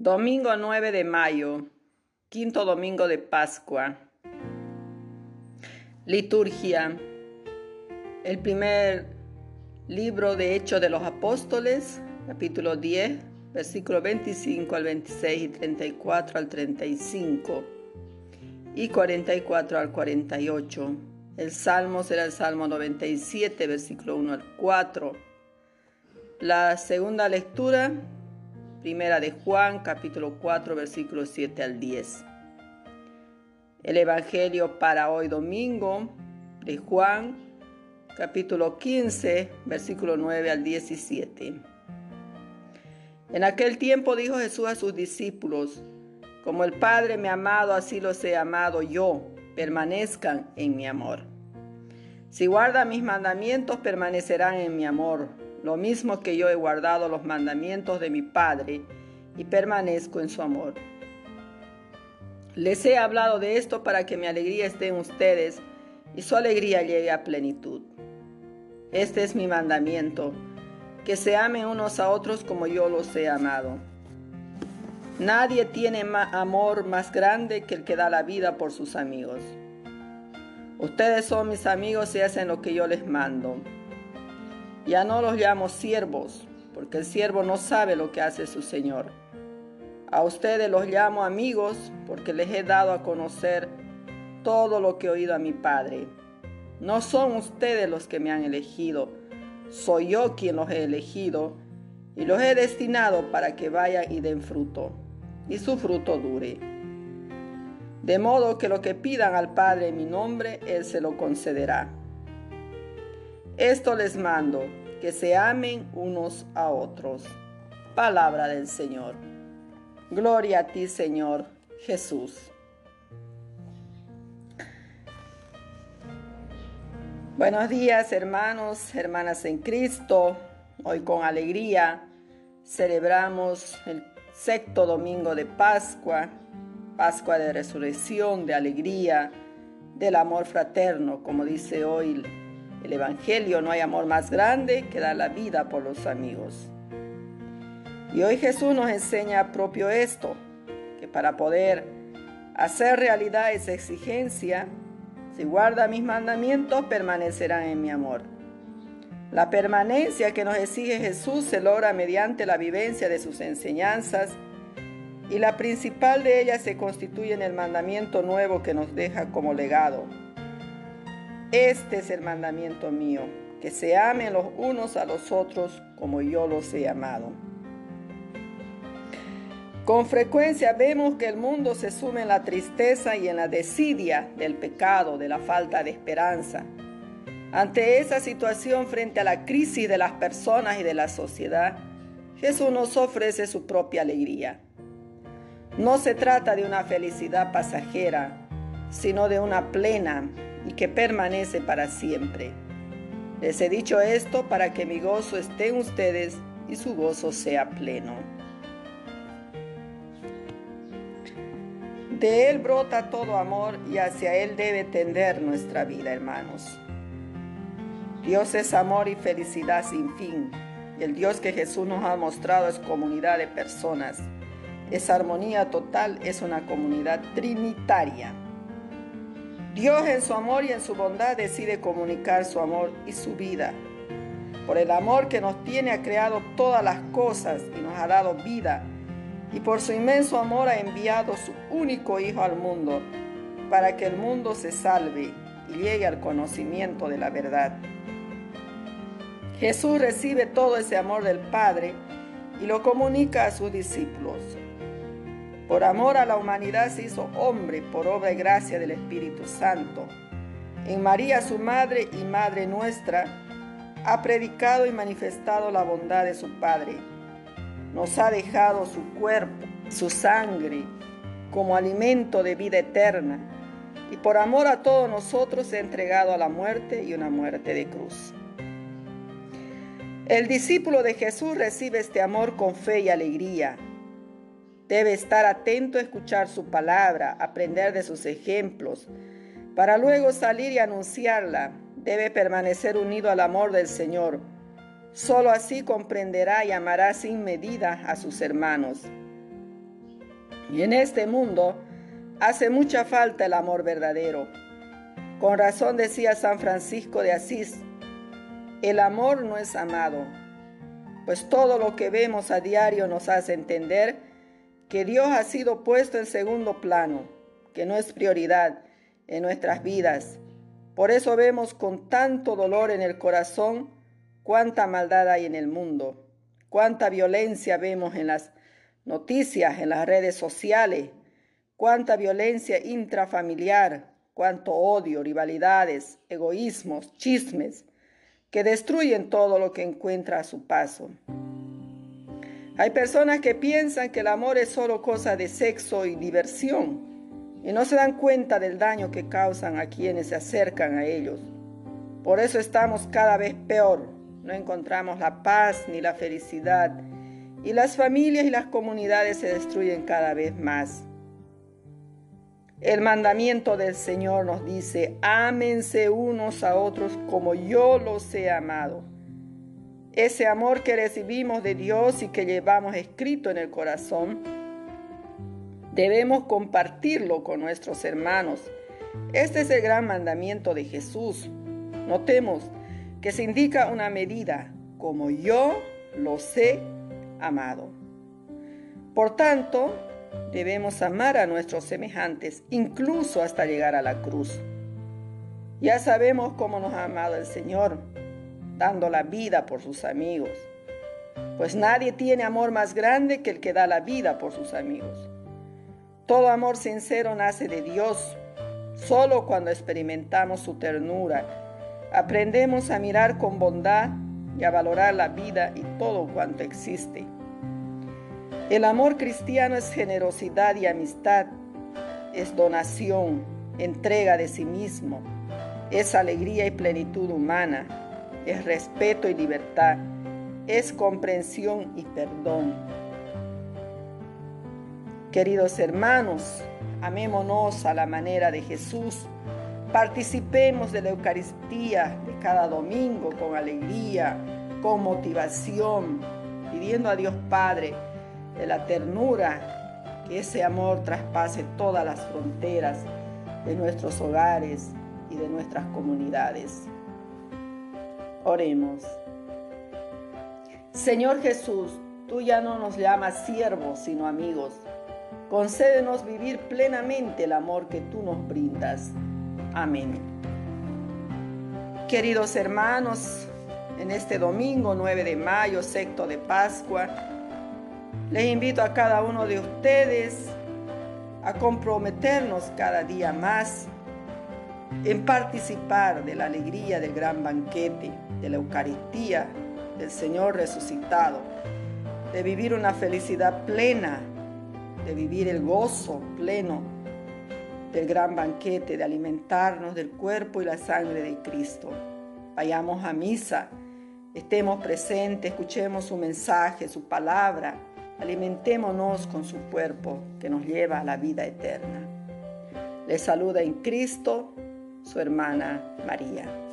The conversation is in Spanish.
Domingo 9 de mayo, quinto domingo de Pascua. Liturgia. El primer libro de Hechos de los Apóstoles, capítulo 10, versículo 25 al 26 y 34 al 35 y 44 al 48. El salmo será el salmo 97, versículo 1 al 4. La segunda lectura Primera de Juan, capítulo 4, versículos 7 al 10. El Evangelio para hoy domingo de Juan, capítulo 15, versículo 9 al 17. En aquel tiempo dijo Jesús a sus discípulos, como el Padre me ha amado, así los he amado yo, permanezcan en mi amor. Si guardan mis mandamientos, permanecerán en mi amor lo mismo que yo he guardado los mandamientos de mi Padre y permanezco en su amor. Les he hablado de esto para que mi alegría esté en ustedes y su alegría llegue a plenitud. Este es mi mandamiento, que se amen unos a otros como yo los he amado. Nadie tiene amor más grande que el que da la vida por sus amigos. Ustedes son mis amigos y hacen lo que yo les mando. Ya no los llamo siervos, porque el siervo no sabe lo que hace su Señor. A ustedes los llamo amigos, porque les he dado a conocer todo lo que he oído a mi Padre. No son ustedes los que me han elegido, soy yo quien los he elegido y los he destinado para que vayan y den fruto, y su fruto dure. De modo que lo que pidan al Padre en mi nombre, Él se lo concederá. Esto les mando, que se amen unos a otros. Palabra del Señor. Gloria a ti, Señor Jesús. Buenos días, hermanos, hermanas en Cristo. Hoy con alegría celebramos el sexto domingo de Pascua, Pascua de resurrección, de alegría, del amor fraterno, como dice hoy el Evangelio, no hay amor más grande que dar la vida por los amigos. Y hoy Jesús nos enseña propio esto, que para poder hacer realidad esa exigencia, si guarda mis mandamientos, permanecerán en mi amor. La permanencia que nos exige Jesús se logra mediante la vivencia de sus enseñanzas y la principal de ellas se constituye en el mandamiento nuevo que nos deja como legado este es el mandamiento mío, que se amen los unos a los otros como yo los he amado. Con frecuencia vemos que el mundo se sume en la tristeza y en la desidia del pecado, de la falta de esperanza. Ante esa situación, frente a la crisis de las personas y de la sociedad, Jesús nos ofrece su propia alegría. No se trata de una felicidad pasajera, sino de una plena, y que permanece para siempre. Les he dicho esto para que mi gozo esté en ustedes y su gozo sea pleno. De Él brota todo amor y hacia Él debe tender nuestra vida, hermanos. Dios es amor y felicidad sin fin. El Dios que Jesús nos ha mostrado es comunidad de personas. Esa armonía total es una comunidad trinitaria. Dios en su amor y en su bondad decide comunicar su amor y su vida. Por el amor que nos tiene ha creado todas las cosas y nos ha dado vida. Y por su inmenso amor ha enviado su único Hijo al mundo para que el mundo se salve y llegue al conocimiento de la verdad. Jesús recibe todo ese amor del Padre y lo comunica a sus discípulos. Por amor a la humanidad se hizo hombre por obra y gracia del Espíritu Santo. En María, su madre y madre nuestra, ha predicado y manifestado la bondad de su Padre. Nos ha dejado su cuerpo, su sangre, como alimento de vida eterna. Y por amor a todos nosotros se ha entregado a la muerte y una muerte de cruz. El discípulo de Jesús recibe este amor con fe y alegría Debe estar atento a escuchar su palabra, aprender de sus ejemplos, para luego salir y anunciarla. Debe permanecer unido al amor del Señor. Solo así comprenderá y amará sin medida a sus hermanos. Y en este mundo hace mucha falta el amor verdadero. Con razón decía San Francisco de Asís, el amor no es amado, pues todo lo que vemos a diario nos hace entender que Dios ha sido puesto en segundo plano, que no es prioridad en nuestras vidas. Por eso vemos con tanto dolor en el corazón cuánta maldad hay en el mundo, cuánta violencia vemos en las noticias, en las redes sociales, cuánta violencia intrafamiliar, cuánto odio, rivalidades, egoísmos, chismes, que destruyen todo lo que encuentra a su paso. Hay personas que piensan que el amor es solo cosa de sexo y diversión y no se dan cuenta del daño que causan a quienes se acercan a ellos. Por eso estamos cada vez peor, no encontramos la paz ni la felicidad y las familias y las comunidades se destruyen cada vez más. El mandamiento del Señor nos dice, ámense unos a otros como yo los he amado. Ese amor que recibimos de Dios y que llevamos escrito en el corazón, debemos compartirlo con nuestros hermanos. Este es el gran mandamiento de Jesús. Notemos que se indica una medida, como yo los he amado. Por tanto, debemos amar a nuestros semejantes, incluso hasta llegar a la cruz. Ya sabemos cómo nos ha amado el Señor, dando la vida por sus amigos. Pues nadie tiene amor más grande que el que da la vida por sus amigos. Todo amor sincero nace de Dios. Solo cuando experimentamos su ternura, aprendemos a mirar con bondad y a valorar la vida y todo cuanto existe. El amor cristiano es generosidad y amistad, es donación, entrega de sí mismo, es alegría y plenitud humana, es respeto y libertad, es comprensión y perdón. Queridos hermanos, amémonos a la manera de Jesús, participemos de la Eucaristía de cada domingo con alegría, con motivación, pidiendo a Dios Padre, de la ternura, que ese amor traspase todas las fronteras de nuestros hogares y de nuestras comunidades. Oremos. Señor Jesús, tú ya no nos llamas siervos, sino amigos. Concédenos vivir plenamente el amor que tú nos brindas. Amén. Queridos hermanos, en este domingo 9 de mayo, sexto de Pascua, les invito a cada uno de ustedes a comprometernos cada día más en participar de la alegría del gran banquete, de la Eucaristía, del Señor resucitado, de vivir una felicidad plena, de vivir el gozo pleno del gran banquete, de alimentarnos del cuerpo y la sangre de Cristo. Vayamos a misa, estemos presentes, escuchemos su mensaje, su palabra alimentémonos con su cuerpo que nos lleva a la vida eterna. Le saluda en Cristo su hermana María.